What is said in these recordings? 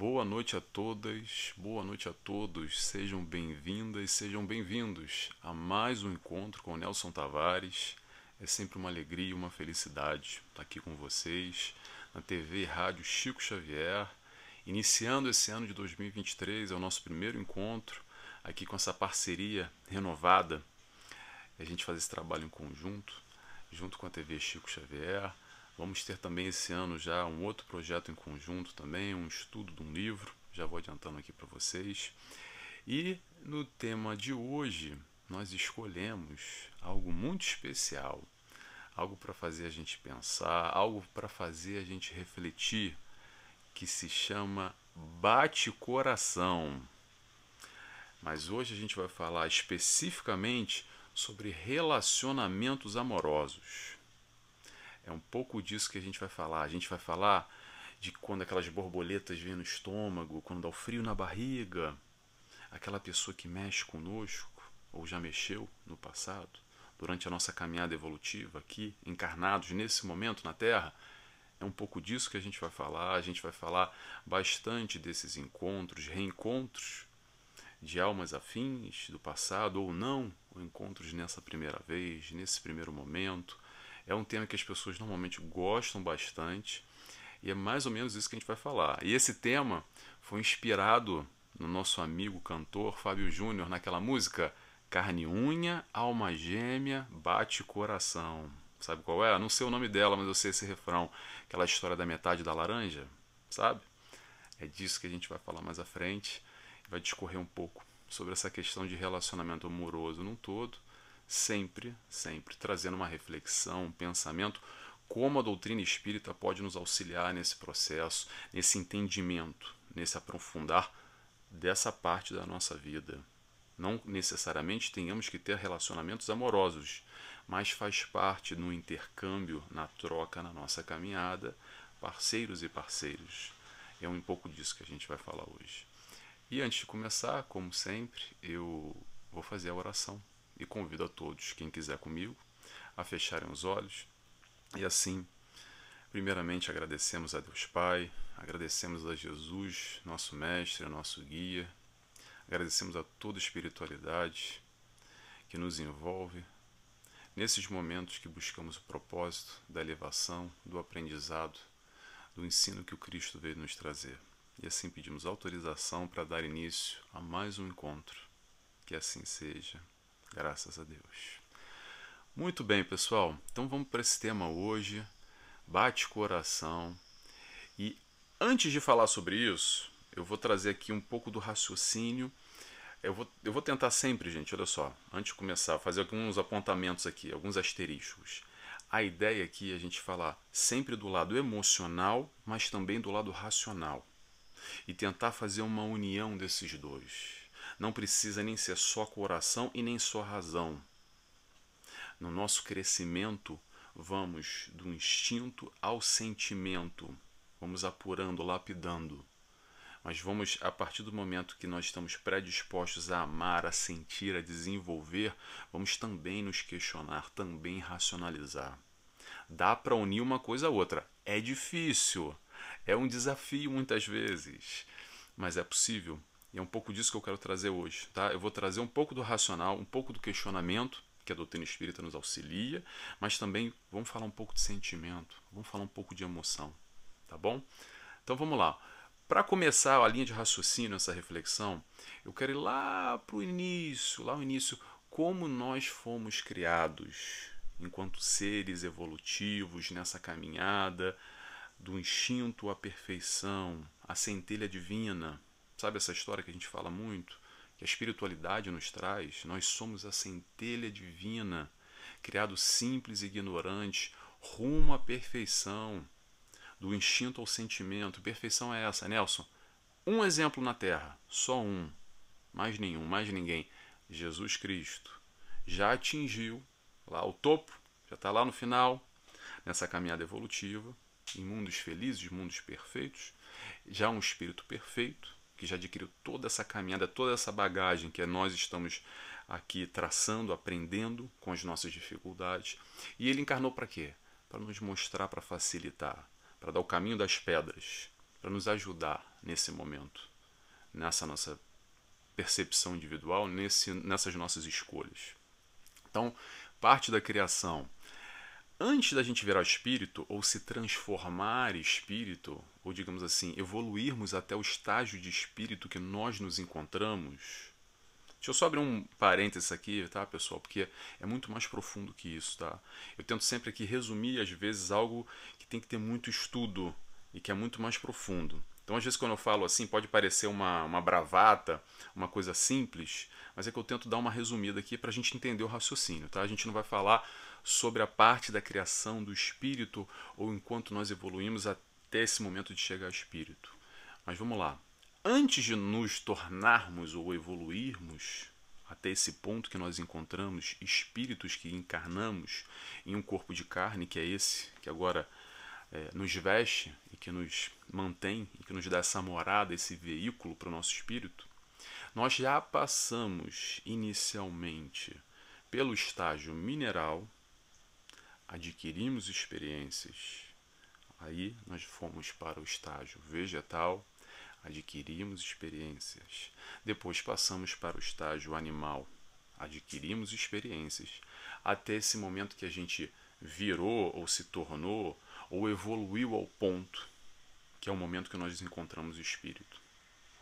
Boa noite a todas, boa noite a todos. Sejam bem-vindas, sejam bem-vindos a mais um encontro com o Nelson Tavares. É sempre uma alegria, uma felicidade estar aqui com vocês na TV e Rádio Chico Xavier. Iniciando esse ano de 2023, é o nosso primeiro encontro aqui com essa parceria renovada. A gente faz esse trabalho em conjunto, junto com a TV Chico Xavier Vamos ter também esse ano já um outro projeto em conjunto também, um estudo de um livro, já vou adiantando aqui para vocês. E no tema de hoje, nós escolhemos algo muito especial, algo para fazer a gente pensar, algo para fazer a gente refletir, que se chama Bate Coração. Mas hoje a gente vai falar especificamente sobre relacionamentos amorosos. É um pouco disso que a gente vai falar. A gente vai falar de quando aquelas borboletas vêm no estômago, quando dá o frio na barriga, aquela pessoa que mexe conosco, ou já mexeu no passado, durante a nossa caminhada evolutiva aqui, encarnados nesse momento na Terra. É um pouco disso que a gente vai falar. A gente vai falar bastante desses encontros, reencontros de almas afins do passado ou não, ou encontros nessa primeira vez, nesse primeiro momento é um tema que as pessoas normalmente gostam bastante e é mais ou menos isso que a gente vai falar. E esse tema foi inspirado no nosso amigo cantor Fábio Júnior naquela música Carne Unha, Alma Gêmea, Bate Coração. Sabe qual é? Não sei o nome dela, mas eu sei esse refrão. Aquela história da metade da laranja, sabe? É disso que a gente vai falar mais à frente. Vai discorrer um pouco sobre essa questão de relacionamento amoroso num todo sempre, sempre trazendo uma reflexão, um pensamento, como a doutrina espírita pode nos auxiliar nesse processo, nesse entendimento, nesse aprofundar dessa parte da nossa vida. Não necessariamente tenhamos que ter relacionamentos amorosos, mas faz parte no intercâmbio, na troca, na nossa caminhada, parceiros e parceiros. É um pouco disso que a gente vai falar hoje. E antes de começar, como sempre, eu vou fazer a oração e convido a todos, quem quiser comigo, a fecharem os olhos e assim, primeiramente agradecemos a Deus Pai, agradecemos a Jesus, nosso mestre, nosso guia, agradecemos a toda a espiritualidade que nos envolve nesses momentos que buscamos o propósito da elevação, do aprendizado, do ensino que o Cristo veio nos trazer. E assim pedimos autorização para dar início a mais um encontro. Que assim seja. Graças a Deus. Muito bem, pessoal. Então vamos para esse tema hoje. Bate coração. E antes de falar sobre isso, eu vou trazer aqui um pouco do raciocínio. Eu vou, eu vou tentar sempre, gente, olha só, antes de começar, fazer alguns apontamentos aqui, alguns asteriscos. A ideia aqui é a gente falar sempre do lado emocional, mas também do lado racional. E tentar fazer uma união desses dois. Não precisa nem ser só coração e nem só razão. No nosso crescimento, vamos do instinto ao sentimento. Vamos apurando, lapidando. Mas vamos, a partir do momento que nós estamos predispostos a amar, a sentir, a desenvolver, vamos também nos questionar, também racionalizar. Dá para unir uma coisa a outra. É difícil, é um desafio muitas vezes, mas é possível. E é um pouco disso que eu quero trazer hoje. Tá? Eu vou trazer um pouco do racional, um pouco do questionamento, que a doutrina espírita nos auxilia, mas também vamos falar um pouco de sentimento, vamos falar um pouco de emoção. Tá bom? Então vamos lá. Para começar a linha de raciocínio, essa reflexão, eu quero ir lá para o início, lá no início, como nós fomos criados enquanto seres evolutivos nessa caminhada do instinto à perfeição, à centelha divina, Sabe essa história que a gente fala muito? Que a espiritualidade nos traz? Nós somos a centelha divina, criado simples e ignorante, rumo à perfeição, do instinto ao sentimento. Perfeição é essa, Nelson. Um exemplo na Terra, só um, mais nenhum, mais ninguém. Jesus Cristo já atingiu lá o topo, já está lá no final, nessa caminhada evolutiva, em mundos felizes, mundos perfeitos, já um espírito perfeito, que já adquiriu toda essa caminhada, toda essa bagagem que nós estamos aqui traçando, aprendendo com as nossas dificuldades. E ele encarnou para quê? Para nos mostrar, para facilitar, para dar o caminho das pedras, para nos ajudar nesse momento, nessa nossa percepção individual, nesse, nessas nossas escolhas. Então, parte da criação. Antes da gente virar espírito, ou se transformar espírito, ou digamos assim, evoluirmos até o estágio de espírito que nós nos encontramos, Deixa eu só abrir um parênteses aqui, tá, pessoal? Porque é muito mais profundo que isso, tá? Eu tento sempre aqui resumir, às vezes, algo que tem que ter muito estudo e que é muito mais profundo. Então, às vezes, quando eu falo assim, pode parecer uma, uma bravata, uma coisa simples, mas é que eu tento dar uma resumida aqui para a gente entender o raciocínio, tá? A gente não vai falar sobre a parte da criação do espírito ou enquanto nós evoluímos até esse momento de chegar ao espírito. Mas vamos lá antes de nos tornarmos ou evoluirmos até esse ponto que nós encontramos espíritos que encarnamos em um corpo de carne, que é esse que agora é, nos veste e que nos mantém e que nos dá essa morada, esse veículo para o nosso espírito, nós já passamos inicialmente pelo estágio mineral, adquirimos experiências, aí nós fomos para o estágio vegetal, adquirimos experiências. Depois passamos para o estágio animal, adquirimos experiências. Até esse momento que a gente virou ou se tornou ou evoluiu ao ponto que é o momento que nós encontramos o espírito.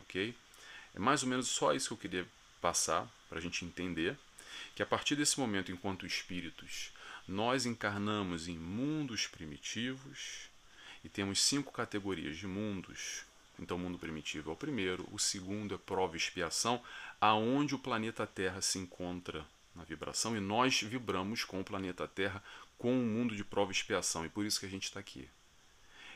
Ok? É mais ou menos só isso que eu queria passar para a gente entender que a partir desse momento, enquanto espíritos, nós encarnamos em mundos primitivos e temos cinco categorias de mundos então, o mundo primitivo é o primeiro. O segundo é prova e expiação, aonde o planeta Terra se encontra na vibração e nós vibramos com o planeta Terra, com o mundo de prova e expiação, e por isso que a gente está aqui.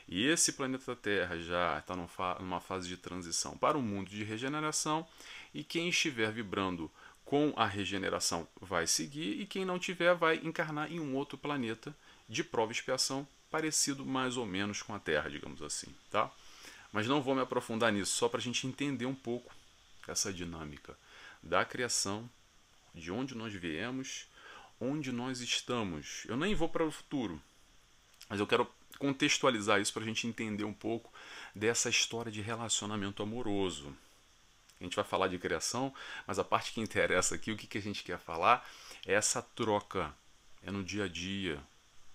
E esse planeta Terra já está numa fase de transição para o um mundo de regeneração, e quem estiver vibrando com a regeneração vai seguir, e quem não tiver vai encarnar em um outro planeta de prova e expiação, parecido mais ou menos com a Terra, digamos assim, tá? Mas não vou me aprofundar nisso, só para a gente entender um pouco essa dinâmica da criação, de onde nós viemos, onde nós estamos. Eu nem vou para o futuro, mas eu quero contextualizar isso para a gente entender um pouco dessa história de relacionamento amoroso. A gente vai falar de criação, mas a parte que interessa aqui, o que, que a gente quer falar, é essa troca. É no dia a dia,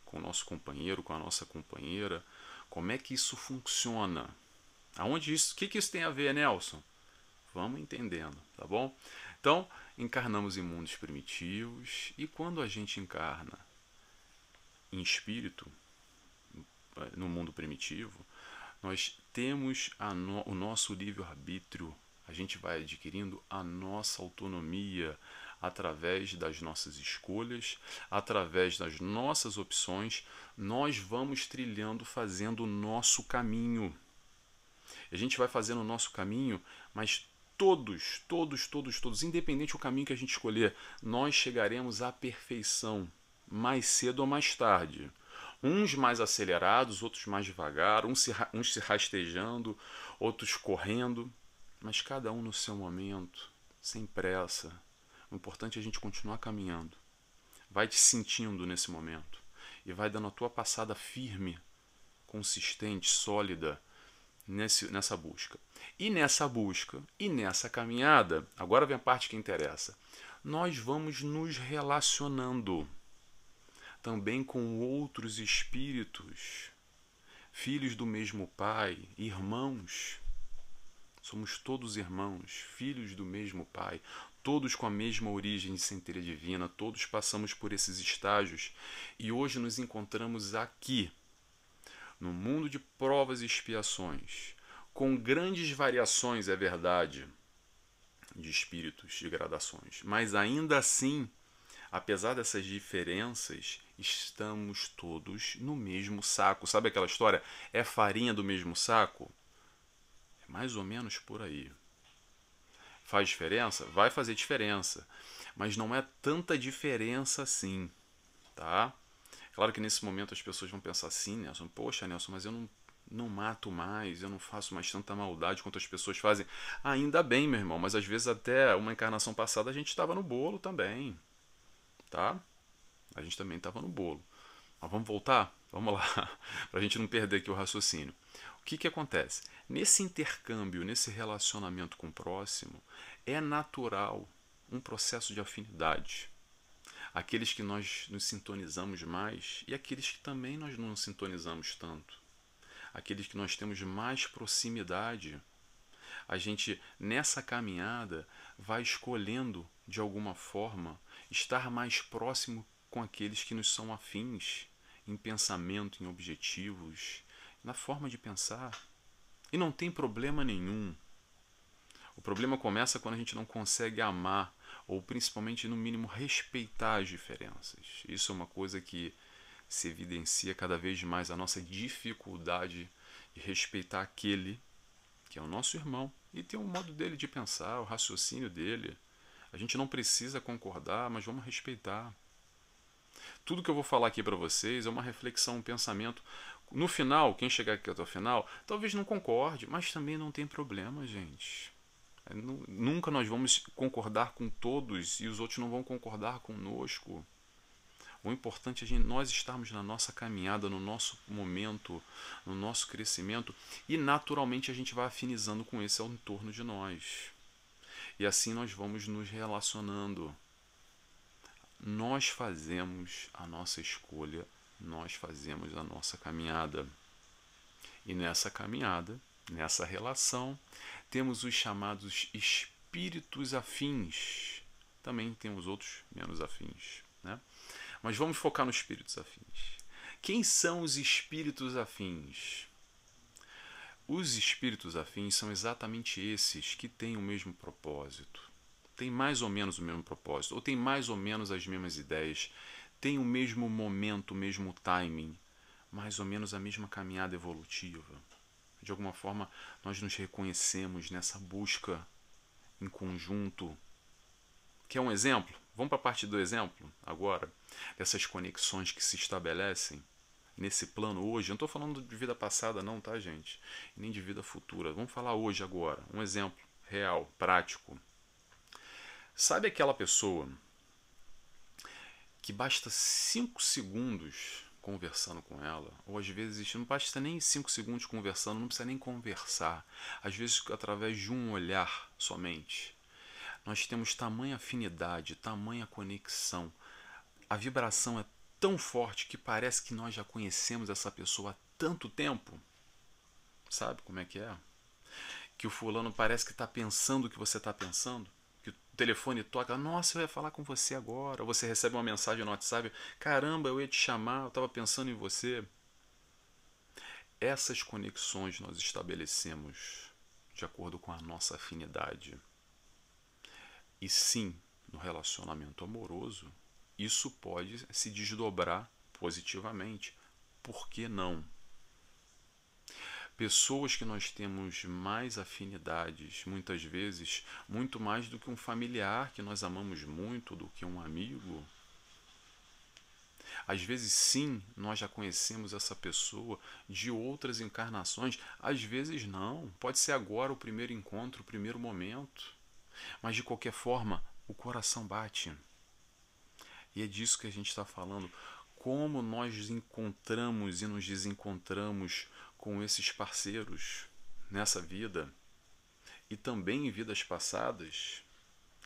com o nosso companheiro, com a nossa companheira. Como é que isso funciona? Aonde isso, o que, que isso tem a ver, Nelson? Vamos entendendo, tá bom? Então, encarnamos em mundos primitivos e quando a gente encarna em espírito, no mundo primitivo, nós temos no, o nosso livre-arbítrio, a gente vai adquirindo a nossa autonomia através das nossas escolhas, através das nossas opções, nós vamos trilhando, fazendo o nosso caminho. A gente vai fazendo o nosso caminho, mas todos, todos, todos, todos, independente do caminho que a gente escolher, nós chegaremos à perfeição, mais cedo ou mais tarde. Uns mais acelerados, outros mais devagar, uns se, uns se rastejando, outros correndo, mas cada um no seu momento, sem pressa. O importante é a gente continuar caminhando. Vai te sentindo nesse momento e vai dando a tua passada firme, consistente, sólida, nesse, nessa busca. E nessa busca e nessa caminhada, agora vem a parte que interessa. Nós vamos nos relacionando também com outros espíritos, filhos do mesmo Pai, irmãos. Somos todos irmãos, filhos do mesmo Pai, todos com a mesma origem de centelha divina, todos passamos por esses estágios e hoje nos encontramos aqui no mundo de provas e expiações, com grandes variações, é verdade, de espíritos, de gradações, mas ainda assim, apesar dessas diferenças, estamos todos no mesmo saco. Sabe aquela história? É farinha do mesmo saco? É mais ou menos por aí. Faz diferença? Vai fazer diferença, mas não é tanta diferença assim, tá? Claro que nesse momento as pessoas vão pensar assim, Nelson, poxa, Nelson, mas eu não, não mato mais, eu não faço mais tanta maldade quanto as pessoas fazem. Ainda bem, meu irmão, mas às vezes até uma encarnação passada a gente estava no bolo também, tá? A gente também estava no bolo. Mas vamos voltar? Vamos lá, para a gente não perder aqui o raciocínio. Que, que acontece? Nesse intercâmbio, nesse relacionamento com o próximo, é natural um processo de afinidade. Aqueles que nós nos sintonizamos mais e aqueles que também nós não nos sintonizamos tanto. Aqueles que nós temos mais proximidade. A gente, nessa caminhada, vai escolhendo, de alguma forma, estar mais próximo com aqueles que nos são afins em pensamento, em objetivos, na forma de pensar. E não tem problema nenhum. O problema começa quando a gente não consegue amar, ou principalmente, no mínimo, respeitar as diferenças. Isso é uma coisa que se evidencia cada vez mais a nossa dificuldade de respeitar aquele que é o nosso irmão e tem um modo dele de pensar, o raciocínio dele. A gente não precisa concordar, mas vamos respeitar. Tudo que eu vou falar aqui para vocês é uma reflexão, um pensamento. No final, quem chegar aqui até o final, talvez não concorde, mas também não tem problema, gente. É, nunca nós vamos concordar com todos e os outros não vão concordar conosco. O importante é nós estarmos na nossa caminhada, no nosso momento, no nosso crescimento e naturalmente a gente vai afinizando com esse ao entorno de nós. E assim nós vamos nos relacionando nós fazemos a nossa escolha, nós fazemos a nossa caminhada. E nessa caminhada, nessa relação, temos os chamados espíritos afins. Também temos outros menos afins. Né? Mas vamos focar nos espíritos afins. Quem são os espíritos afins? Os espíritos afins são exatamente esses que têm o mesmo propósito tem mais ou menos o mesmo propósito, ou tem mais ou menos as mesmas ideias, tem o mesmo momento, o mesmo timing, mais ou menos a mesma caminhada evolutiva. De alguma forma, nós nos reconhecemos nessa busca em conjunto. Quer um exemplo? Vamos para a parte do exemplo agora, dessas conexões que se estabelecem nesse plano hoje. Eu não estou falando de vida passada, não, tá, gente? Nem de vida futura. Vamos falar hoje, agora. Um exemplo real, prático. Sabe aquela pessoa que basta 5 segundos conversando com ela, ou às vezes não basta nem 5 segundos conversando, não precisa nem conversar, às vezes através de um olhar somente. Nós temos tamanha afinidade, tamanha conexão. A vibração é tão forte que parece que nós já conhecemos essa pessoa há tanto tempo. Sabe como é que é? Que o fulano parece que está pensando o que você está pensando telefone toca, nossa, eu ia falar com você agora. Você recebe uma mensagem no WhatsApp, caramba, eu ia te chamar, eu estava pensando em você. Essas conexões nós estabelecemos de acordo com a nossa afinidade. E sim, no relacionamento amoroso, isso pode se desdobrar positivamente. Por que não? Pessoas que nós temos mais afinidades, muitas vezes, muito mais do que um familiar que nós amamos muito, do que um amigo. Às vezes, sim, nós já conhecemos essa pessoa de outras encarnações, às vezes, não. Pode ser agora o primeiro encontro, o primeiro momento. Mas, de qualquer forma, o coração bate. E é disso que a gente está falando. Como nós encontramos e nos desencontramos com esses parceiros nessa vida e também em vidas passadas.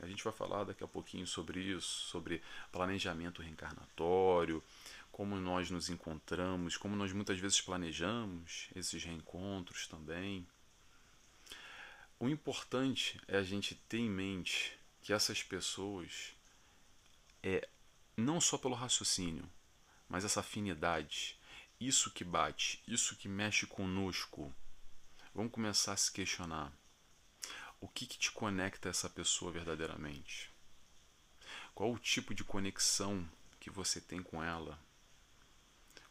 A gente vai falar daqui a pouquinho sobre isso, sobre planejamento reencarnatório, como nós nos encontramos, como nós muitas vezes planejamos esses reencontros também. O importante é a gente ter em mente que essas pessoas é não só pelo raciocínio, mas essa afinidade, isso que bate, isso que mexe conosco, vamos começar a se questionar. O que, que te conecta a essa pessoa verdadeiramente? Qual o tipo de conexão que você tem com ela?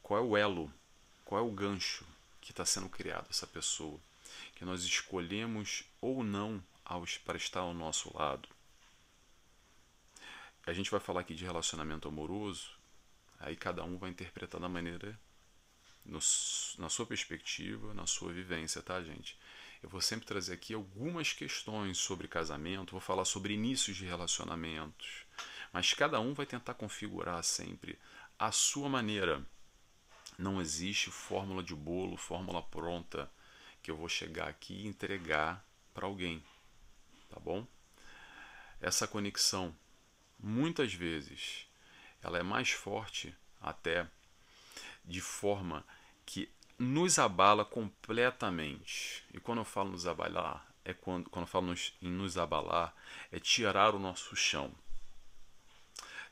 Qual é o elo? Qual é o gancho que está sendo criado essa pessoa? Que nós escolhemos ou não para estar ao nosso lado. A gente vai falar aqui de relacionamento amoroso, aí cada um vai interpretar da maneira no, na sua perspectiva, na sua vivência, tá, gente? Eu vou sempre trazer aqui algumas questões sobre casamento, vou falar sobre inícios de relacionamentos, mas cada um vai tentar configurar sempre a sua maneira. Não existe fórmula de bolo, fórmula pronta. que eu vou chegar aqui e entregar para alguém, tá bom? Essa conexão, muitas vezes, ela é mais forte até de forma que nos abala completamente. E quando eu falo nos abalar, é quando, quando eu falo nos, em nos abalar, é tirar o nosso chão.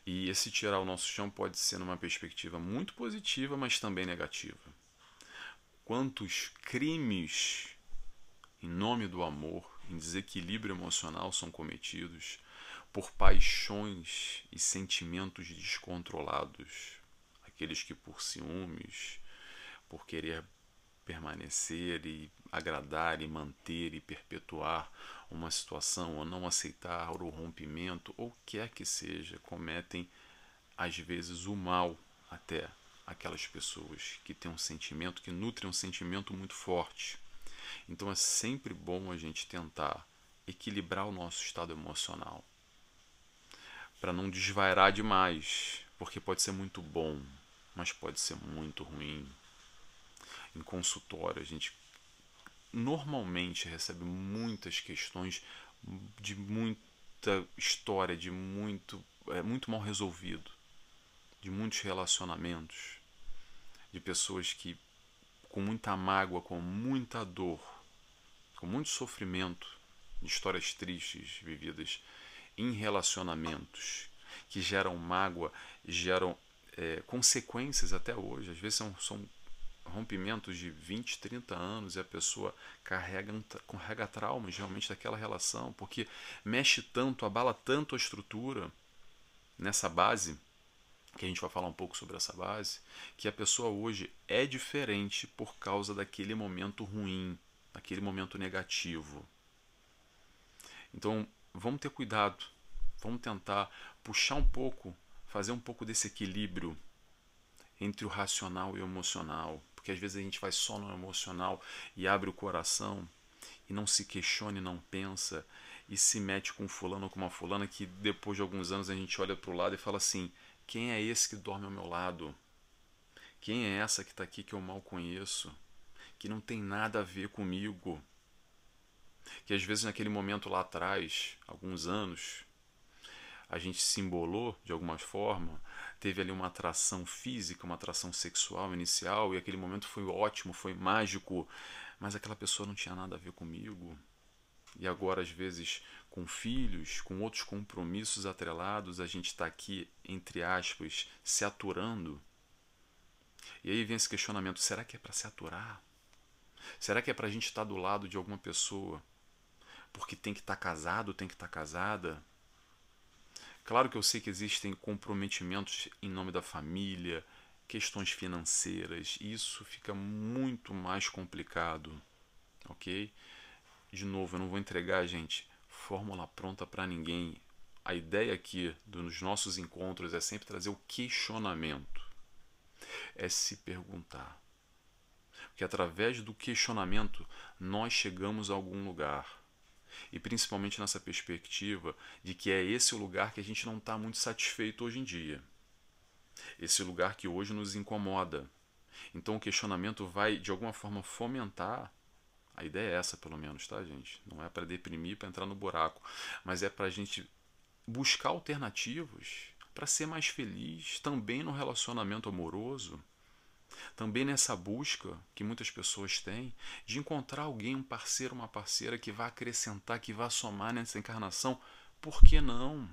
E esse tirar o nosso chão pode ser numa perspectiva muito positiva, mas também negativa. Quantos crimes em nome do amor, em desequilíbrio emocional são cometidos por paixões e sentimentos descontrolados, aqueles que por ciúmes, por querer permanecer e agradar e manter e perpetuar uma situação ou não aceitar o rompimento ou quer que seja, cometem às vezes o mal até aquelas pessoas que têm um sentimento, que nutrem um sentimento muito forte. Então é sempre bom a gente tentar equilibrar o nosso estado emocional para não desvairar demais, porque pode ser muito bom, mas pode ser muito ruim. Em consultório, a gente normalmente recebe muitas questões de muita história, de muito, é, muito mal resolvido, de muitos relacionamentos, de pessoas que com muita mágoa, com muita dor, com muito sofrimento, de histórias tristes vividas em relacionamentos que geram mágoa, geram é, consequências até hoje. Às vezes são, são rompimentos de 20, 30 anos e a pessoa carrega, carrega traumas realmente daquela relação, porque mexe tanto, abala tanto a estrutura nessa base, que a gente vai falar um pouco sobre essa base, que a pessoa hoje é diferente por causa daquele momento ruim, daquele momento negativo. Então, vamos ter cuidado, vamos tentar puxar um pouco, fazer um pouco desse equilíbrio entre o racional e o emocional, porque às vezes a gente vai só no emocional e abre o coração e não se questiona e não pensa e se mete com fulano ou com uma fulana que depois de alguns anos a gente olha para o lado e fala assim: quem é esse que dorme ao meu lado? Quem é essa que está aqui que eu mal conheço? Que não tem nada a ver comigo? Que às vezes naquele momento lá atrás, alguns anos, a gente se embolou de alguma forma, teve ali uma atração física, uma atração sexual inicial, e aquele momento foi ótimo, foi mágico, mas aquela pessoa não tinha nada a ver comigo. E agora, às vezes, com filhos, com outros compromissos atrelados, a gente está aqui, entre aspas, se aturando. E aí vem esse questionamento: será que é para se aturar? Será que é para a gente estar tá do lado de alguma pessoa porque tem que estar tá casado, tem que estar tá casada? Claro que eu sei que existem comprometimentos em nome da família, questões financeiras, isso fica muito mais complicado, ok? De novo, eu não vou entregar, gente, fórmula pronta para ninguém. A ideia aqui dos nossos encontros é sempre trazer o questionamento, é se perguntar. Porque através do questionamento nós chegamos a algum lugar e principalmente nessa perspectiva de que é esse o lugar que a gente não está muito satisfeito hoje em dia. Esse lugar que hoje nos incomoda. Então o questionamento vai de alguma forma fomentar. A ideia é essa, pelo menos, tá, gente? Não é para deprimir, para entrar no buraco, mas é para a gente buscar alternativas para ser mais feliz também no relacionamento amoroso também nessa busca que muitas pessoas têm de encontrar alguém, um parceiro, uma parceira que vá acrescentar, que vá somar nessa encarnação, por que não?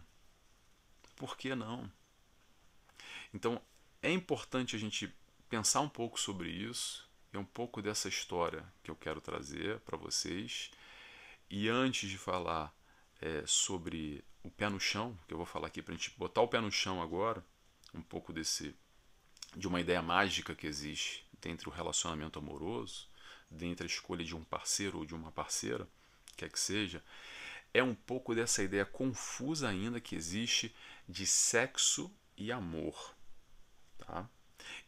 Por que não? Então é importante a gente pensar um pouco sobre isso, é um pouco dessa história que eu quero trazer para vocês. E antes de falar é, sobre o pé no chão, que eu vou falar aqui para a gente botar o pé no chão agora, um pouco desse de uma ideia mágica que existe dentro do relacionamento amoroso, dentro da escolha de um parceiro ou de uma parceira, quer que seja, é um pouco dessa ideia confusa ainda que existe de sexo e amor. Tá?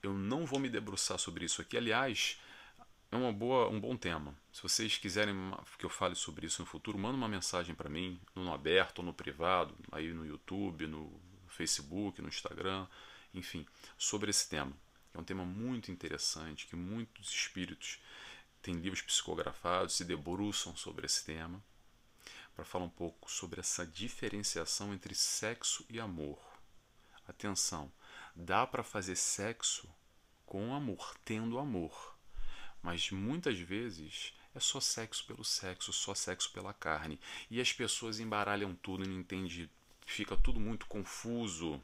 Eu não vou me debruçar sobre isso aqui, aliás, é uma boa, um bom tema. Se vocês quiserem que eu fale sobre isso no futuro, manda uma mensagem para mim, no aberto ou no privado, aí no YouTube, no Facebook, no Instagram enfim, sobre esse tema. É um tema muito interessante que muitos espíritos tem livros psicografados, se debruçam sobre esse tema, para falar um pouco sobre essa diferenciação entre sexo e amor. Atenção, dá para fazer sexo com amor, tendo amor, mas muitas vezes é só sexo pelo sexo, só sexo pela carne. E as pessoas embaralham tudo e não entendem, fica tudo muito confuso,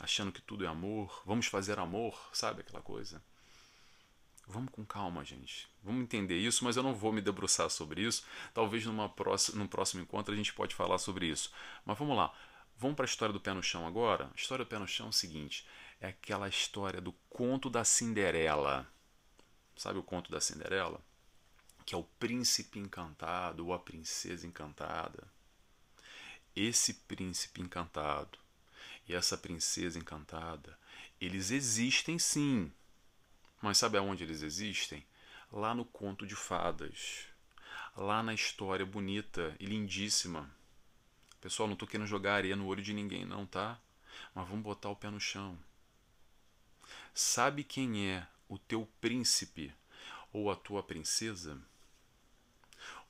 achando que tudo é amor. Vamos fazer amor, sabe aquela coisa? Vamos com calma, gente. Vamos entender isso, mas eu não vou me debruçar sobre isso. Talvez numa próxima, num próximo encontro a gente pode falar sobre isso. Mas vamos lá. Vamos para a história do pé no chão agora? A história do pé no chão é o seguinte: é aquela história do conto da Cinderela. Sabe o conto da Cinderela? Que é o príncipe encantado ou a princesa encantada. Esse príncipe encantado e essa princesa encantada, eles existem sim. Mas sabe aonde eles existem? Lá no conto de fadas. Lá na história bonita e lindíssima. Pessoal, não estou querendo jogar areia no olho de ninguém, não, tá? Mas vamos botar o pé no chão. Sabe quem é o teu príncipe ou a tua princesa?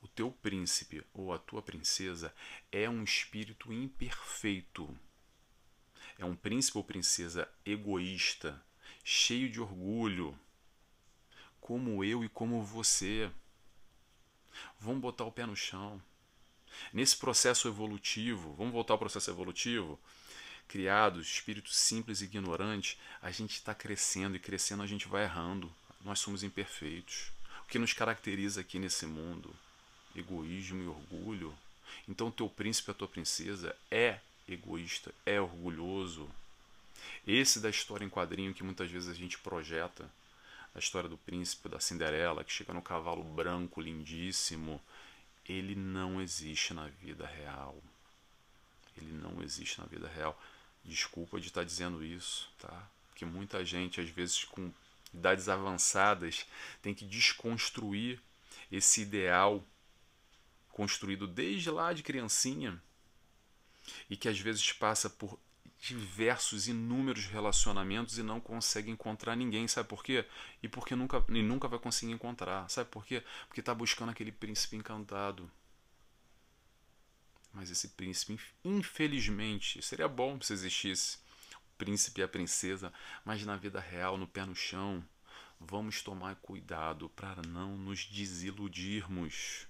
O teu príncipe ou a tua princesa é um espírito imperfeito. É um príncipe ou princesa egoísta, cheio de orgulho, como eu e como você. Vamos botar o pé no chão. Nesse processo evolutivo, vamos voltar ao processo evolutivo, criados, espíritos simples e ignorantes, a gente está crescendo e crescendo a gente vai errando. Nós somos imperfeitos. O que nos caracteriza aqui nesse mundo? Egoísmo e orgulho. Então, teu príncipe, a tua princesa é egoísta, é orgulhoso. Esse da história em quadrinho que muitas vezes a gente projeta, a história do príncipe, da Cinderela, que chega no cavalo branco lindíssimo, ele não existe na vida real. Ele não existe na vida real. Desculpa de estar dizendo isso, tá? Porque muita gente, às vezes, com idades avançadas, tem que desconstruir esse ideal construído desde lá de criancinha e que às vezes passa por diversos, inúmeros relacionamentos e não consegue encontrar ninguém. Sabe por quê? E porque nunca, e nunca vai conseguir encontrar. Sabe por quê? Porque está buscando aquele príncipe encantado. Mas esse príncipe, infelizmente, seria bom se existisse o príncipe e a princesa, mas na vida real, no pé no chão, vamos tomar cuidado para não nos desiludirmos.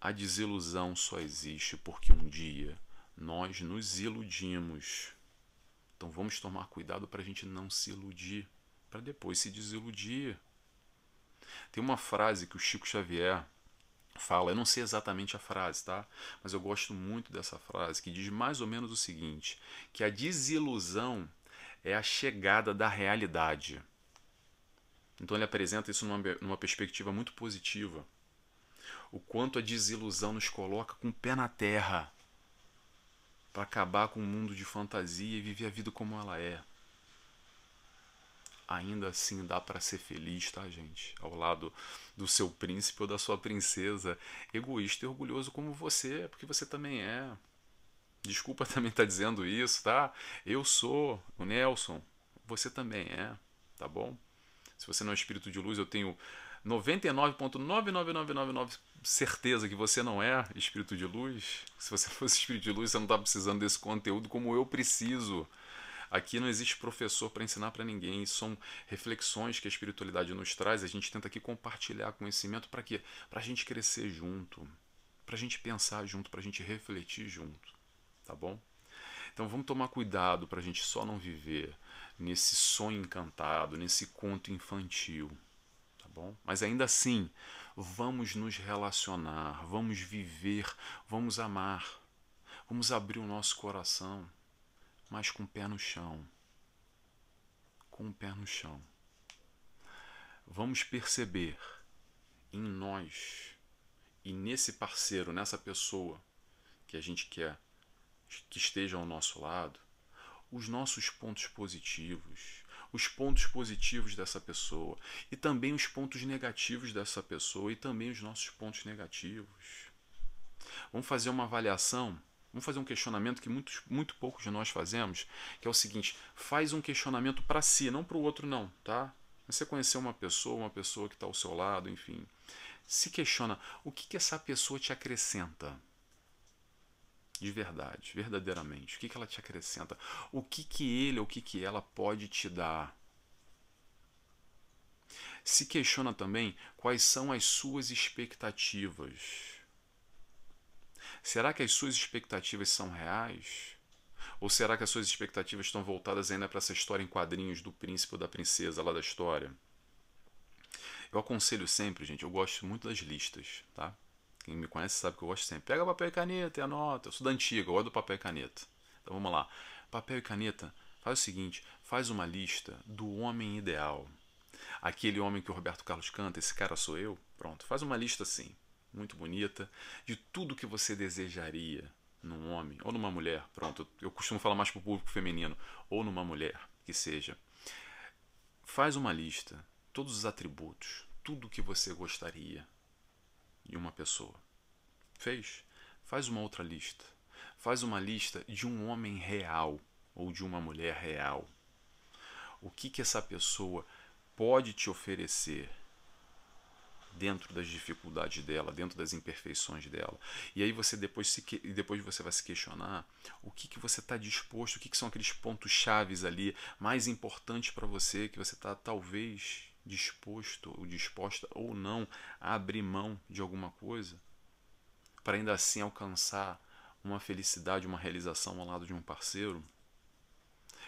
A desilusão só existe porque um dia nós nos iludimos. Então vamos tomar cuidado para a gente não se iludir, para depois se desiludir. Tem uma frase que o Chico Xavier fala, eu não sei exatamente a frase, tá? Mas eu gosto muito dessa frase que diz mais ou menos o seguinte: que a desilusão é a chegada da realidade. Então ele apresenta isso numa, numa perspectiva muito positiva. O quanto a desilusão nos coloca com o pé na terra para acabar com o um mundo de fantasia e viver a vida como ela é. Ainda assim dá para ser feliz, tá, gente? Ao lado do seu príncipe ou da sua princesa, egoísta e orgulhoso como você, porque você também é. Desculpa também estar tá dizendo isso, tá? Eu sou o Nelson, você também é, tá bom? Se você não é espírito de luz, eu tenho 99,99999 certeza que você não é espírito de luz. Se você fosse espírito de luz, você não está precisando desse conteúdo como eu preciso. Aqui não existe professor para ensinar para ninguém, são reflexões que a espiritualidade nos traz. A gente tenta aqui compartilhar conhecimento para quê? Para a gente crescer junto, para a gente pensar junto, para a gente refletir junto, tá bom? Então vamos tomar cuidado para a gente só não viver nesse sonho encantado, nesse conto infantil bom? Mas ainda assim, vamos nos relacionar, vamos viver, vamos amar, vamos abrir o nosso coração, mas com o pé no chão. Com o pé no chão. Vamos perceber em nós e nesse parceiro, nessa pessoa que a gente quer que esteja ao nosso lado, os nossos pontos positivos, os pontos positivos dessa pessoa e também os pontos negativos dessa pessoa e também os nossos pontos negativos. Vamos fazer uma avaliação, vamos fazer um questionamento que muitos, muito poucos de nós fazemos, que é o seguinte: faz um questionamento para si, não para o outro, não, tá? Você conheceu uma pessoa, uma pessoa que está ao seu lado, enfim. Se questiona o que, que essa pessoa te acrescenta. De verdade, verdadeiramente. O que, que ela te acrescenta? O que, que ele ou o que, que ela pode te dar? Se questiona também quais são as suas expectativas. Será que as suas expectativas são reais? Ou será que as suas expectativas estão voltadas ainda para essa história em quadrinhos do príncipe ou da princesa lá da história? Eu aconselho sempre, gente, eu gosto muito das listas, tá? Quem me conhece sabe que eu gosto sempre. Pega papel e caneta e anota. Eu sou da antiga, eu gosto do papel e caneta. Então vamos lá. Papel e caneta, faz o seguinte: faz uma lista do homem ideal. Aquele homem que o Roberto Carlos canta, esse cara sou eu. Pronto, faz uma lista assim, muito bonita, de tudo que você desejaria num homem ou numa mulher, pronto, eu costumo falar mais para o público feminino, ou numa mulher, que seja. Faz uma lista, todos os atributos, tudo que você gostaria em uma pessoa. Fez? Faz uma outra lista. Faz uma lista de um homem real ou de uma mulher real. O que que essa pessoa pode te oferecer dentro das dificuldades dela, dentro das imperfeições dela. E aí você depois se depois você vai se questionar o que, que você está disposto, o que, que são aqueles pontos chaves ali mais importantes para você que você está talvez disposto ou disposta ou não a abrir mão de alguma coisa para ainda assim alcançar uma felicidade, uma realização ao lado de um parceiro.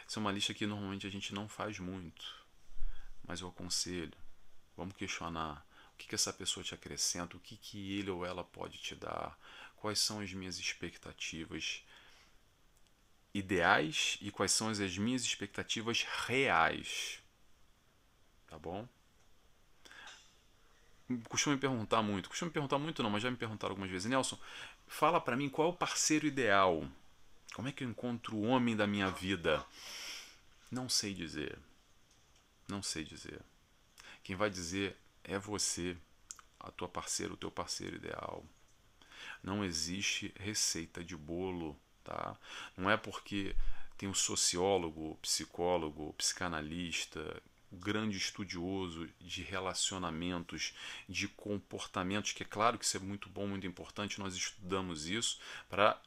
Essa é uma lista que normalmente a gente não faz muito, mas eu aconselho. Vamos questionar que, que essa pessoa te acrescenta, o que, que ele ou ela pode te dar, quais são as minhas expectativas ideais e quais são as minhas expectativas reais. Tá bom? Costumo me perguntar muito, costumo me perguntar muito não, mas já me perguntaram algumas vezes, Nelson, fala para mim qual é o parceiro ideal. Como é que eu encontro o homem da minha vida? Não sei dizer. Não sei dizer. Quem vai dizer é você, a tua parceira, o teu parceiro ideal. Não existe receita de bolo, tá? Não é porque tem um sociólogo, psicólogo, psicanalista, grande estudioso de relacionamentos, de comportamentos, que é claro que isso é muito bom, muito importante, nós estudamos isso para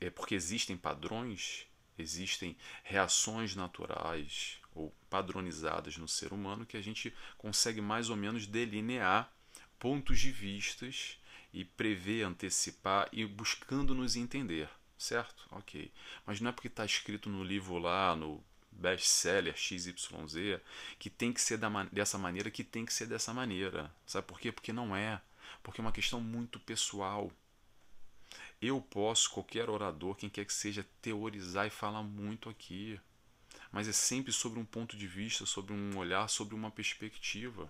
é porque existem padrões, existem reações naturais, ou padronizadas no ser humano que a gente consegue mais ou menos delinear pontos de vistas e prever, antecipar e buscando nos entender, certo? Ok. Mas não é porque está escrito no livro lá, no best-seller XYZ, que tem que ser man dessa maneira, que tem que ser dessa maneira. Sabe por quê? Porque não é. Porque é uma questão muito pessoal. Eu posso, qualquer orador, quem quer que seja, teorizar e falar muito aqui mas é sempre sobre um ponto de vista, sobre um olhar, sobre uma perspectiva.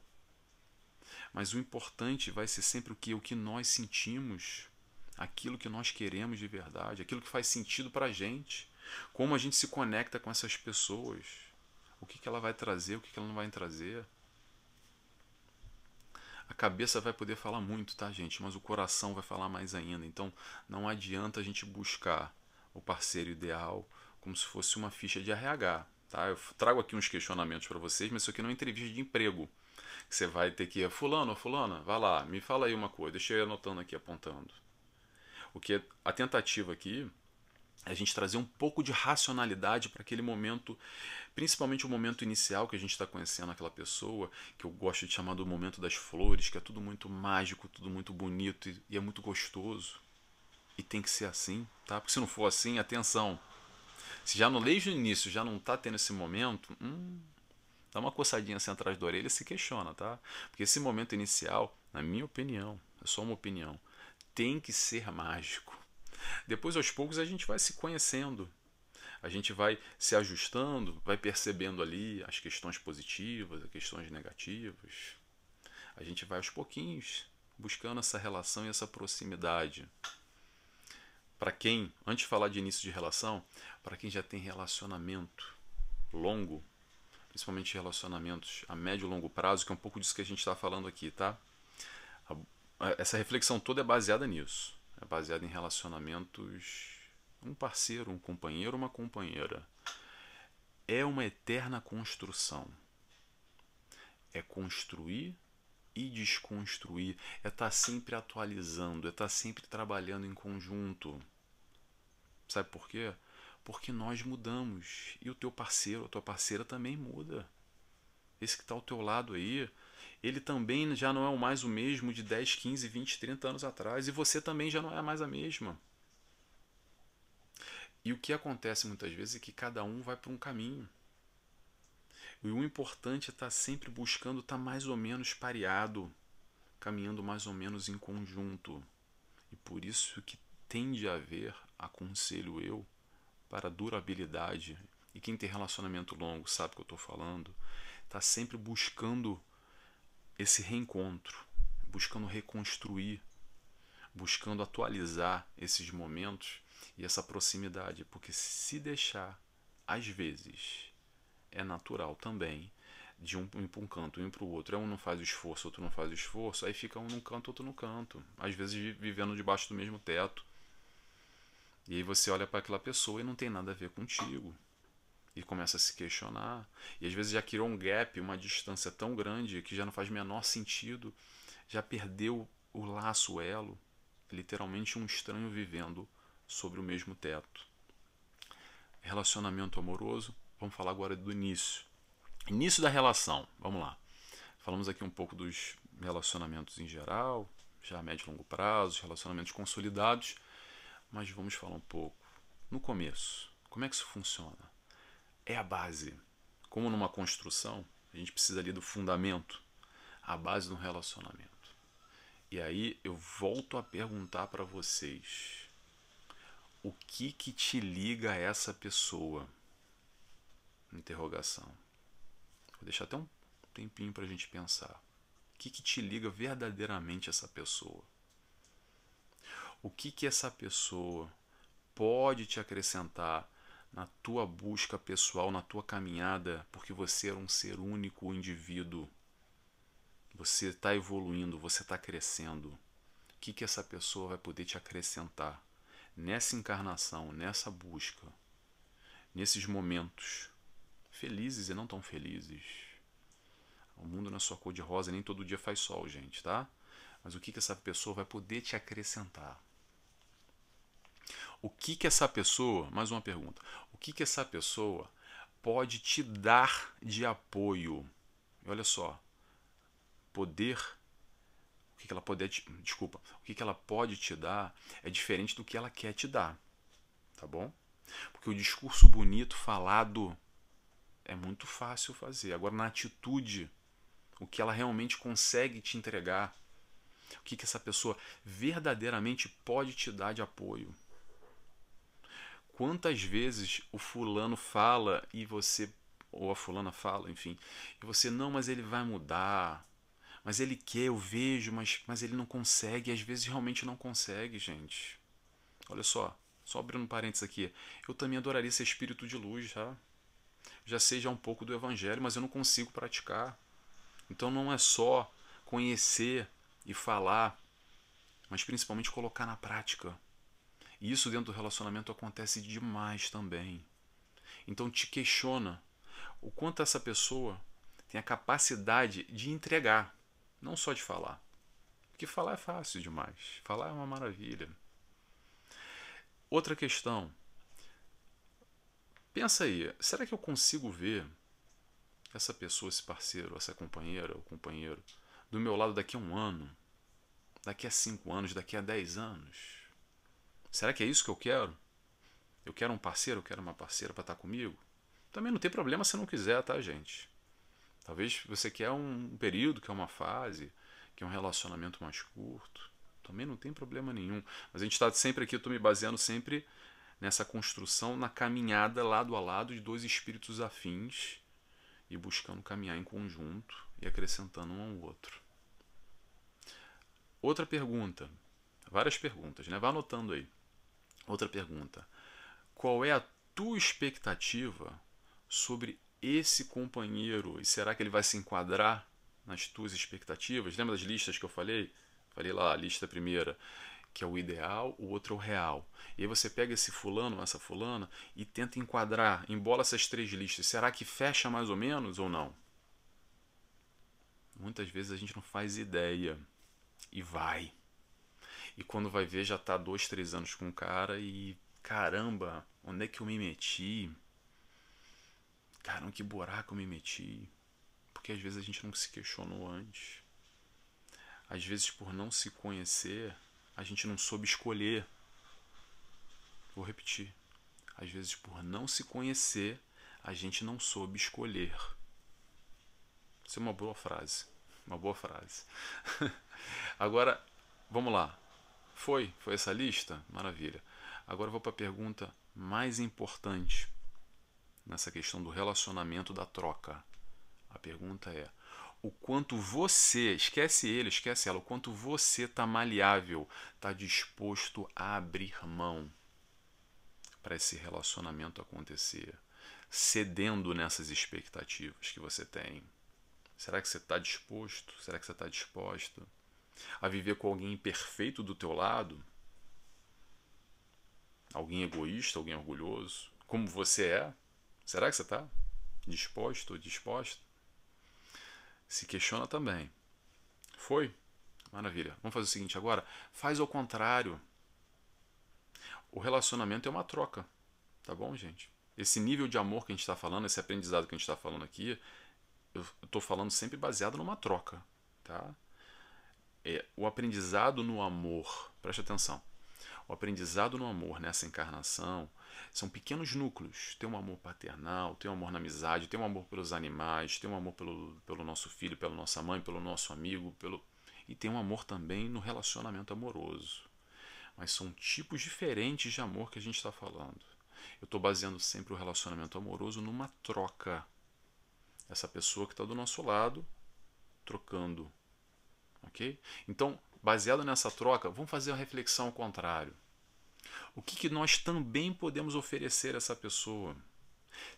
Mas o importante vai ser sempre o que o que nós sentimos, aquilo que nós queremos de verdade, aquilo que faz sentido para a gente, como a gente se conecta com essas pessoas, o que, que ela vai trazer, o que, que ela não vai trazer. A cabeça vai poder falar muito, tá, gente? Mas o coração vai falar mais ainda. Então, não adianta a gente buscar o parceiro ideal como se fosse uma ficha de RH. Tá? Eu trago aqui uns questionamentos para vocês, mas isso aqui não é entrevista de emprego. Você vai ter que, fulano, fulana, vai lá, me fala aí uma coisa, deixa eu ir anotando aqui, apontando. O que é, a tentativa aqui a gente trazer um pouco de racionalidade para aquele momento, principalmente o momento inicial que a gente está conhecendo aquela pessoa, que eu gosto de chamar do momento das flores, que é tudo muito mágico, tudo muito bonito e, é muito gostoso. E tem que ser assim, tá? Porque se não for assim, atenção, se já no desde o início já não está tendo esse momento, hum, dá uma coçadinha assim atrás da orelha e se questiona, tá? Porque esse momento inicial, na minha opinião, é só uma opinião, tem que ser mágico. Depois, aos poucos, a gente vai se conhecendo, a gente vai se ajustando, vai percebendo ali as questões positivas, as questões negativas. A gente vai aos pouquinhos buscando essa relação e essa proximidade para quem, antes de falar de início de relação, para quem já tem relacionamento longo, principalmente relacionamentos a médio e longo prazo, que é um pouco disso que a gente está falando aqui, tá? Essa reflexão toda é baseada nisso. É baseada em relacionamentos. Um parceiro, um companheiro, uma companheira. É uma eterna construção. é construir e desconstruir, é estar tá sempre atualizando, é estar tá sempre trabalhando em conjunto. Sabe por quê? Porque nós mudamos e o teu parceiro, a tua parceira também muda. Esse que está ao teu lado aí, ele também já não é mais o mesmo de 10, 15, 20, 30 anos atrás e você também já não é mais a mesma. E o que acontece muitas vezes é que cada um vai para um caminho. E o importante é estar tá sempre buscando estar tá mais ou menos pareado, caminhando mais ou menos em conjunto. E por isso que tende a haver, aconselho eu, para durabilidade. E quem tem relacionamento longo sabe o que eu estou falando. Está sempre buscando esse reencontro, buscando reconstruir, buscando atualizar esses momentos e essa proximidade. Porque se deixar, às vezes, é natural também de um ir para um canto, um para o outro. Um não faz o esforço, outro não faz o esforço, aí fica um num canto, outro no canto. Às vezes vivendo debaixo do mesmo teto. E aí você olha para aquela pessoa e não tem nada a ver contigo. E começa a se questionar. E às vezes já criou um gap, uma distância tão grande que já não faz menor sentido. Já perdeu o laço, o elo. Literalmente um estranho vivendo sobre o mesmo teto. Relacionamento amoroso Vamos falar agora do início. Início da relação. Vamos lá. Falamos aqui um pouco dos relacionamentos em geral, já médio e longo prazo, relacionamentos consolidados, mas vamos falar um pouco no começo. Como é que isso funciona? É a base. Como numa construção, a gente precisa ali do fundamento, a base do relacionamento. E aí eu volto a perguntar para vocês: o que que te liga a essa pessoa? Interrogação. Vou deixar até um tempinho para a gente pensar. O que, que te liga verdadeiramente a essa pessoa? O que, que essa pessoa pode te acrescentar na tua busca pessoal, na tua caminhada, porque você é um ser único, um indivíduo. Você está evoluindo, você está crescendo. O que, que essa pessoa vai poder te acrescentar nessa encarnação, nessa busca, nesses momentos felizes e não tão felizes. O mundo na sua cor de rosa nem todo dia faz sol, gente, tá? Mas o que, que essa pessoa vai poder te acrescentar? O que, que essa pessoa, mais uma pergunta, o que, que essa pessoa pode te dar de apoio? E olha só, poder, o que, que ela pode, desculpa, o que, que ela pode te dar é diferente do que ela quer te dar, tá bom? Porque o discurso bonito falado é muito fácil fazer. Agora, na atitude, o que ela realmente consegue te entregar, o que, que essa pessoa verdadeiramente pode te dar de apoio. Quantas vezes o fulano fala e você, ou a fulana fala, enfim, e você, não, mas ele vai mudar, mas ele quer, eu vejo, mas, mas ele não consegue, às vezes realmente não consegue, gente. Olha só, só abrindo um parênteses aqui, eu também adoraria ser espírito de luz, tá? já seja um pouco do evangelho, mas eu não consigo praticar. Então não é só conhecer e falar, mas principalmente colocar na prática. E isso dentro do relacionamento acontece demais também. Então te questiona o quanto essa pessoa tem a capacidade de entregar, não só de falar. Porque falar é fácil demais. Falar é uma maravilha. Outra questão Pensa aí, será que eu consigo ver essa pessoa, esse parceiro, essa companheira ou companheiro do meu lado daqui a um ano, daqui a cinco anos, daqui a dez anos? Será que é isso que eu quero? Eu quero um parceiro, eu quero uma parceira para estar comigo? Também não tem problema se não quiser, tá, gente? Talvez você quer um período, quer uma fase, quer um relacionamento mais curto. Também não tem problema nenhum. Mas a gente está sempre aqui, eu estou me baseando sempre nessa construção, na caminhada lado a lado de dois espíritos afins e buscando caminhar em conjunto e acrescentando um ao outro. Outra pergunta, várias perguntas, né? Vá anotando aí. Outra pergunta: qual é a tua expectativa sobre esse companheiro e será que ele vai se enquadrar nas tuas expectativas? Lembra das listas que eu falei? Falei lá, a lista primeira que é o ideal, o outro é o real. E aí você pega esse fulano, essa fulana e tenta enquadrar, embola essas três listas. Será que fecha mais ou menos ou não? Muitas vezes a gente não faz ideia e vai. E quando vai ver, já tá dois, três anos com o cara e caramba, onde é que eu me meti? Caramba, que buraco eu me meti. Porque às vezes a gente não se questionou antes. Às vezes, por não se conhecer, a gente não soube escolher. Vou repetir. Às vezes, por não se conhecer, a gente não soube escolher. Isso é uma boa frase. Uma boa frase. Agora, vamos lá. Foi? Foi essa lista? Maravilha. Agora vou para a pergunta mais importante nessa questão do relacionamento da troca. A pergunta é: o quanto você, esquece ele, esquece ela, o quanto você está maleável, está disposto a abrir mão para esse relacionamento acontecer, cedendo nessas expectativas que você tem. Será que você está disposto? Será que você está disposto a viver com alguém imperfeito do teu lado? Alguém egoísta, alguém orgulhoso? Como você é? Será que você está disposto ou disposta? Se questiona também. Foi? Maravilha. Vamos fazer o seguinte agora. Faz ao contrário. O relacionamento é uma troca. Tá bom, gente? Esse nível de amor que a gente está falando, esse aprendizado que a gente está falando aqui, eu estou falando sempre baseado numa troca. Tá? É, o aprendizado no amor, preste atenção. O aprendizado no amor nessa encarnação são pequenos núcleos. Tem um amor paternal, tem um amor na amizade, tem um amor pelos animais, tem um amor pelo, pelo nosso filho, pela nossa mãe, pelo nosso amigo, pelo e tem um amor também no relacionamento amoroso. Mas são tipos diferentes de amor que a gente está falando. Eu estou baseando sempre o relacionamento amoroso numa troca. Essa pessoa que está do nosso lado, trocando. Ok? Então, baseado nessa troca, vamos fazer uma reflexão ao contrário. O que, que nós também podemos oferecer a essa pessoa?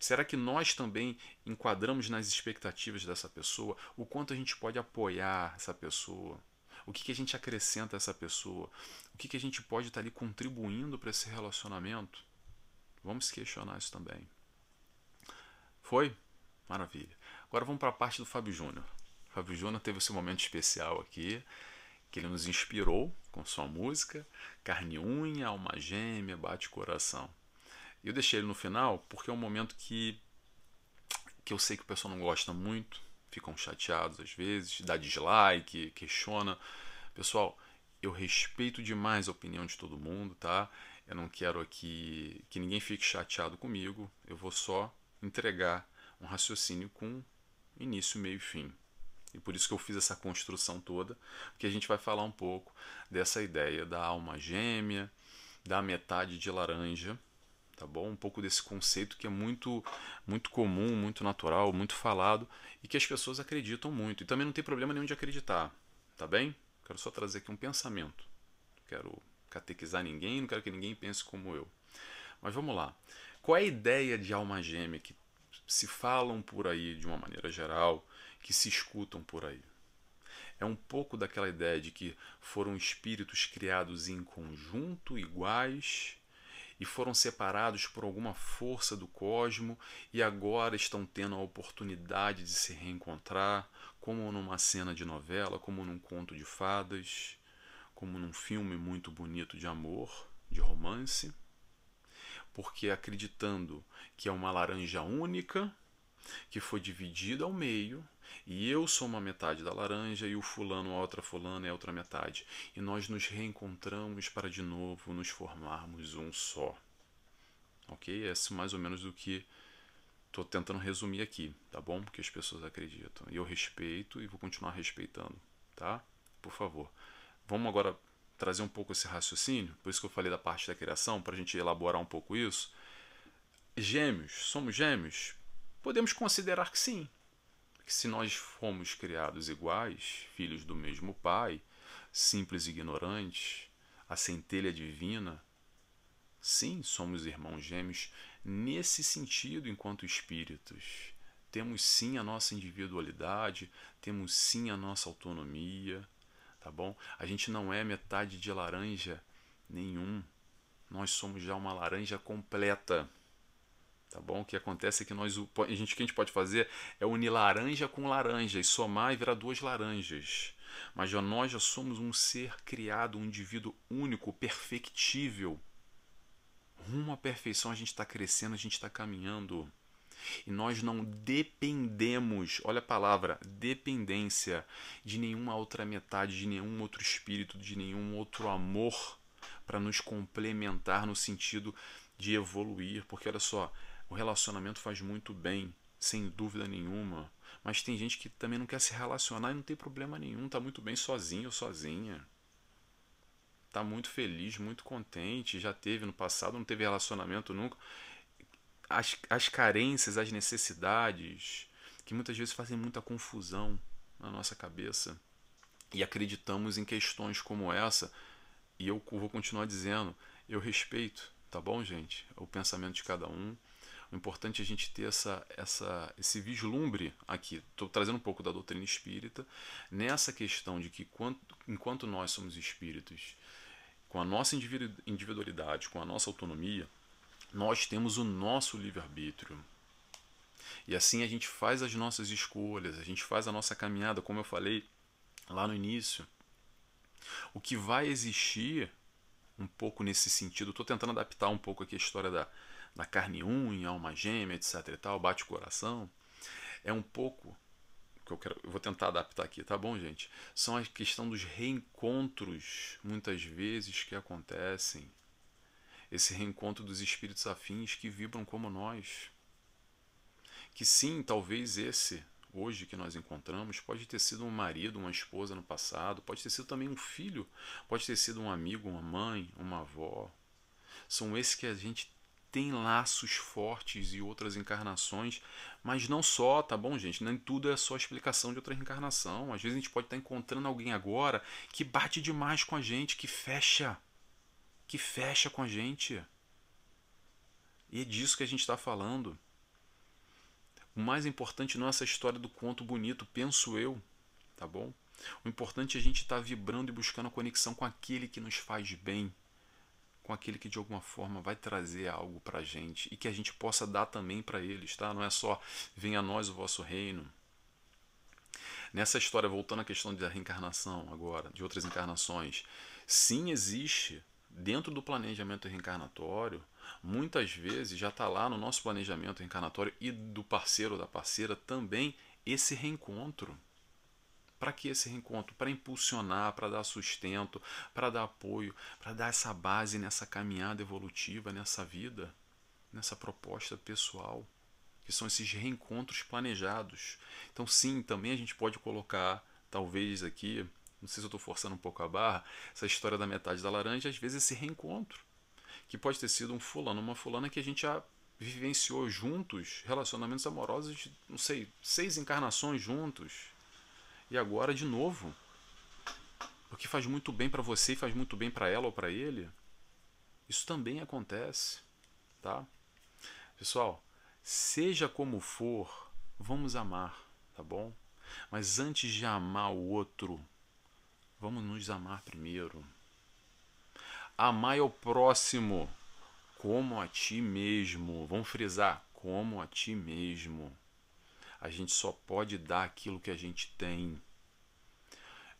Será que nós também enquadramos nas expectativas dessa pessoa? O quanto a gente pode apoiar essa pessoa? O que, que a gente acrescenta a essa pessoa? O que, que a gente pode estar ali contribuindo para esse relacionamento? Vamos questionar isso também. Foi? Maravilha. Agora vamos para a parte do Fábio Júnior. Fábio Júnior teve esse momento especial aqui que ele nos inspirou com sua música, Carne Unha, Alma Gêmea, Bate Coração. Eu deixei ele no final porque é um momento que, que eu sei que o pessoal não gosta muito, ficam chateados às vezes, dá dislike, questiona. Pessoal, eu respeito demais a opinião de todo mundo, tá? Eu não quero aqui que ninguém fique chateado comigo, eu vou só entregar um raciocínio com início, meio e fim. E por isso que eu fiz essa construção toda, porque a gente vai falar um pouco dessa ideia da alma gêmea, da metade de laranja, tá bom? Um pouco desse conceito que é muito muito comum, muito natural, muito falado e que as pessoas acreditam muito. E também não tem problema nenhum de acreditar, tá bem? Quero só trazer aqui um pensamento. Não quero catequizar ninguém, não quero que ninguém pense como eu. Mas vamos lá. Qual é a ideia de alma gêmea que se falam por aí de uma maneira geral? Que se escutam por aí. É um pouco daquela ideia de que foram espíritos criados em conjunto, iguais, e foram separados por alguma força do cosmo e agora estão tendo a oportunidade de se reencontrar, como numa cena de novela, como num conto de fadas, como num filme muito bonito de amor, de romance, porque acreditando que é uma laranja única que foi dividida ao meio e eu sou uma metade da laranja e o fulano, a outra fulana é a outra metade. E nós nos reencontramos para de novo nos formarmos um só. Ok? Esse é mais ou menos do que estou tentando resumir aqui, tá bom? Porque as pessoas acreditam. E eu respeito e vou continuar respeitando, tá? Por favor. Vamos agora trazer um pouco esse raciocínio, por isso que eu falei da parte da criação, para a gente elaborar um pouco isso. Gêmeos, somos gêmeos? Podemos considerar que sim, que se nós fomos criados iguais, filhos do mesmo Pai, simples e ignorantes, a centelha divina, sim, somos irmãos gêmeos nesse sentido enquanto espíritos. Temos sim a nossa individualidade, temos sim a nossa autonomia, tá bom? A gente não é metade de laranja nenhum. Nós somos já uma laranja completa. Bom? O que acontece é que nós, a gente, o que a gente pode fazer é unir laranja com laranja e somar e virar duas laranjas. Mas já nós já somos um ser criado, um indivíduo único, perfectível. Rumo à perfeição a gente está crescendo, a gente está caminhando. E nós não dependemos, olha a palavra, dependência, de nenhuma outra metade, de nenhum outro espírito, de nenhum outro amor para nos complementar no sentido de evoluir. Porque olha só, o relacionamento faz muito bem, sem dúvida nenhuma. Mas tem gente que também não quer se relacionar e não tem problema nenhum, tá muito bem sozinho ou sozinha. Tá muito feliz, muito contente, já teve no passado, não teve relacionamento nunca as, as carências, as necessidades, que muitas vezes fazem muita confusão na nossa cabeça. E acreditamos em questões como essa, e eu vou continuar dizendo, eu respeito, tá bom, gente? O pensamento de cada um. O importante é a gente ter essa, essa, esse vislumbre aqui. Estou trazendo um pouco da doutrina espírita nessa questão de que, quanto, enquanto nós somos espíritos, com a nossa individualidade, com a nossa autonomia, nós temos o nosso livre-arbítrio. E assim a gente faz as nossas escolhas, a gente faz a nossa caminhada, como eu falei lá no início. O que vai existir, um pouco nesse sentido, estou tentando adaptar um pouco aqui a história da, da carne unha, alma gêmea, etc e tal, bate o coração, é um pouco que eu, quero, eu vou tentar adaptar aqui, tá bom, gente? São a questão dos reencontros, muitas vezes, que acontecem esse reencontro dos espíritos afins que vibram como nós. Que sim, talvez esse, hoje que nós encontramos, pode ter sido um marido, uma esposa no passado, pode ter sido também um filho, pode ter sido um amigo, uma mãe, uma avó. São esses que a gente tem laços fortes e outras encarnações, mas não só, tá bom, gente? Nem tudo é só explicação de outra reencarnação. Às vezes a gente pode estar encontrando alguém agora que bate demais com a gente, que fecha que fecha com a gente. E é disso que a gente está falando. O mais importante não é essa história do conto bonito, penso eu, tá bom? O importante é a gente estar tá vibrando e buscando a conexão com aquele que nos faz bem, com aquele que de alguma forma vai trazer algo para a gente e que a gente possa dar também para eles, tá? Não é só venha a nós o vosso reino. Nessa história, voltando à questão da reencarnação agora, de outras encarnações, sim existe dentro do planejamento reencarnatório, muitas vezes já está lá no nosso planejamento reencarnatório e do parceiro ou da parceira também esse reencontro. Para que esse reencontro? Para impulsionar, para dar sustento, para dar apoio, para dar essa base nessa caminhada evolutiva, nessa vida, nessa proposta pessoal, que são esses reencontros planejados. Então, sim, também a gente pode colocar, talvez aqui, não sei se eu estou forçando um pouco a barra, essa história da metade da laranja, às vezes esse reencontro, que pode ter sido um fulano, uma fulana que a gente já vivenciou juntos, relacionamentos amorosos, de, não sei, seis encarnações juntos, e agora de novo. Porque faz muito bem para você e faz muito bem para ela ou para ele. Isso também acontece, tá? Pessoal, seja como for, vamos amar, tá bom? Mas antes de amar o outro, Vamos nos amar primeiro. Amai ao próximo como a ti mesmo. Vamos frisar: como a ti mesmo. A gente só pode dar aquilo que a gente tem.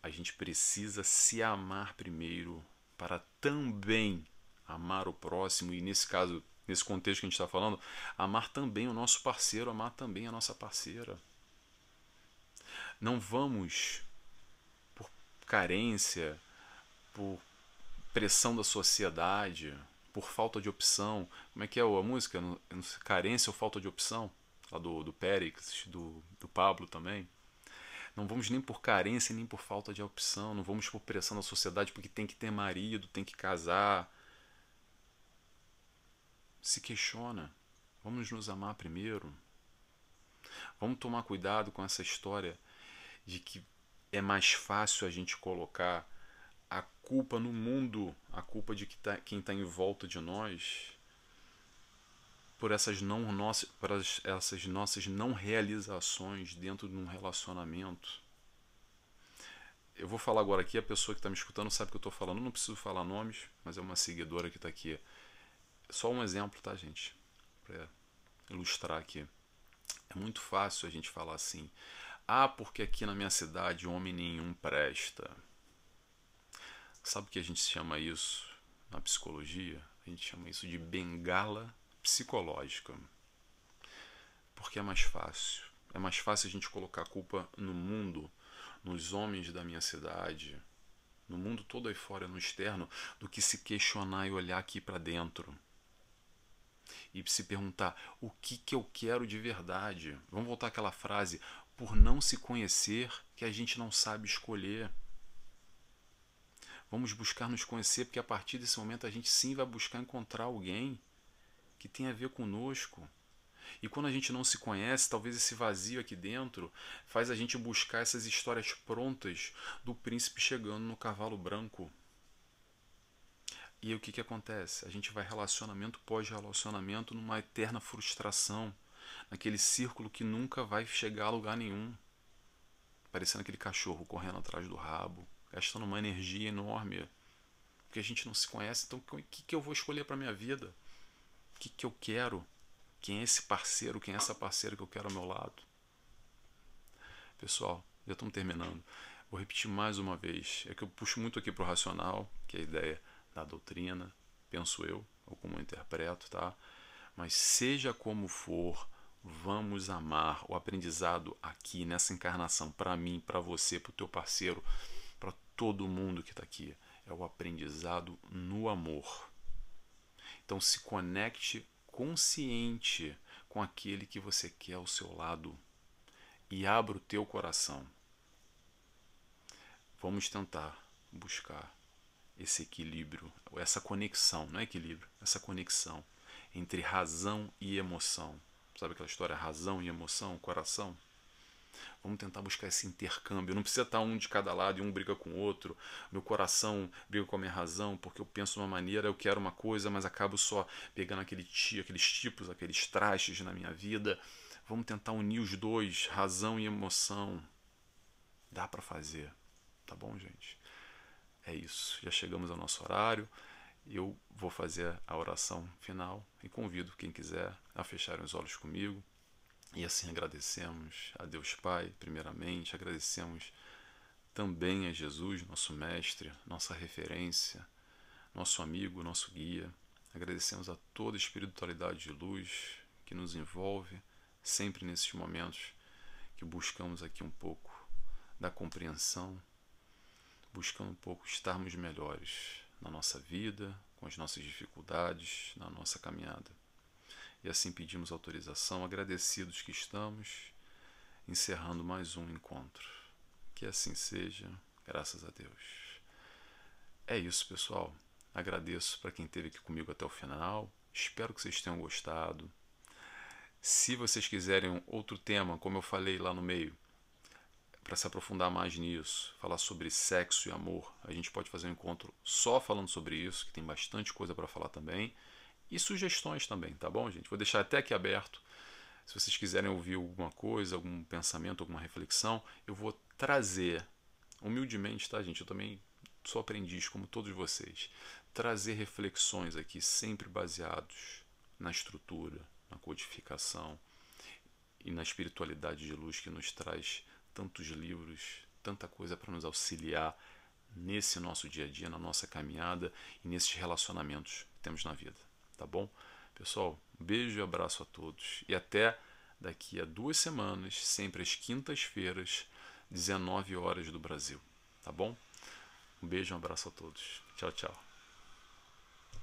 A gente precisa se amar primeiro para também amar o próximo e nesse caso, nesse contexto que a gente está falando, amar também o nosso parceiro, amar também a nossa parceira. Não vamos carência, por pressão da sociedade, por falta de opção. Como é que é a música? Carência ou falta de opção? Lá do, do Périx, do, do Pablo também. Não vamos nem por carência, nem por falta de opção. Não vamos por pressão da sociedade porque tem que ter marido, tem que casar. Se questiona. Vamos nos amar primeiro. Vamos tomar cuidado com essa história de que é mais fácil a gente colocar a culpa no mundo, a culpa de tá, quem está em volta de nós, por essas, não nossas, essas nossas não realizações dentro de um relacionamento. Eu vou falar agora aqui, a pessoa que está me escutando sabe que eu estou falando, não preciso falar nomes, mas é uma seguidora que está aqui. Só um exemplo, tá, gente? ilustrar aqui. É muito fácil a gente falar assim: ah, porque aqui na minha cidade homem nenhum presta. Sabe o que a gente chama isso na psicologia? A gente chama isso de bengala psicológica. Porque é mais fácil. É mais fácil a gente colocar a culpa no mundo, nos homens da minha cidade, no mundo todo aí fora, no externo, do que se questionar e olhar aqui para dentro. E se perguntar o que, que eu quero de verdade. Vamos voltar àquela frase: por não se conhecer, que a gente não sabe escolher. Vamos buscar nos conhecer, porque a partir desse momento a gente sim vai buscar encontrar alguém que tem a ver conosco. E quando a gente não se conhece, talvez esse vazio aqui dentro faz a gente buscar essas histórias prontas do príncipe chegando no cavalo branco. E aí o que, que acontece? A gente vai relacionamento pós relacionamento numa eterna frustração, naquele círculo que nunca vai chegar a lugar nenhum. Parecendo aquele cachorro correndo atrás do rabo, gastando uma energia enorme. Porque a gente não se conhece, então o que, que eu vou escolher para minha vida? O que, que eu quero? Quem é esse parceiro? Quem é essa parceira que eu quero ao meu lado? Pessoal, já estamos terminando. Vou repetir mais uma vez. É que eu puxo muito aqui para o racional, que é a ideia da doutrina, penso eu, ou como eu interpreto, tá? Mas seja como for, vamos amar o aprendizado aqui nessa encarnação, para mim, para você, para o teu parceiro, para todo mundo que está aqui. É o aprendizado no amor. Então se conecte consciente com aquele que você quer ao seu lado e abra o teu coração. Vamos tentar buscar esse equilíbrio, essa conexão, não é equilíbrio, essa conexão entre razão e emoção. Sabe aquela história razão e emoção, coração? Vamos tentar buscar esse intercâmbio. Não precisa estar um de cada lado e um briga com o outro. Meu coração briga com a minha razão porque eu penso de uma maneira, eu quero uma coisa, mas acabo só pegando aquele tio, aqueles tipos, aqueles trastes na minha vida. Vamos tentar unir os dois, razão e emoção. Dá para fazer, tá bom, gente? É isso. Já chegamos ao nosso horário. Eu vou fazer a oração final e convido quem quiser a fechar os olhos comigo. E assim agradecemos a Deus Pai, primeiramente, agradecemos também a Jesus, nosso mestre, nossa referência, nosso amigo, nosso guia. Agradecemos a toda a espiritualidade de luz que nos envolve sempre nesses momentos que buscamos aqui um pouco da compreensão, buscando um pouco estarmos melhores na nossa vida, com as nossas dificuldades, na nossa caminhada. E assim pedimos autorização, agradecidos que estamos, encerrando mais um encontro. Que assim seja, graças a Deus. É isso, pessoal. Agradeço para quem esteve aqui comigo até o final. Espero que vocês tenham gostado. Se vocês quiserem outro tema, como eu falei lá no meio, para se aprofundar mais nisso, falar sobre sexo e amor, a gente pode fazer um encontro só falando sobre isso, que tem bastante coisa para falar também e sugestões também, tá bom, gente? Vou deixar até aqui aberto. Se vocês quiserem ouvir alguma coisa, algum pensamento, alguma reflexão, eu vou trazer, humildemente, tá, gente? Eu também sou aprendiz, como todos vocês. Trazer reflexões aqui, sempre baseados na estrutura, na codificação e na espiritualidade de luz que nos traz tantos livros, tanta coisa para nos auxiliar nesse nosso dia a dia, na nossa caminhada e nesses relacionamentos que temos na vida tá bom? Pessoal, um beijo e abraço a todos e até daqui a duas semanas, sempre às quintas-feiras, 19 horas do Brasil, tá bom? Um beijo e um abraço a todos. Tchau, tchau.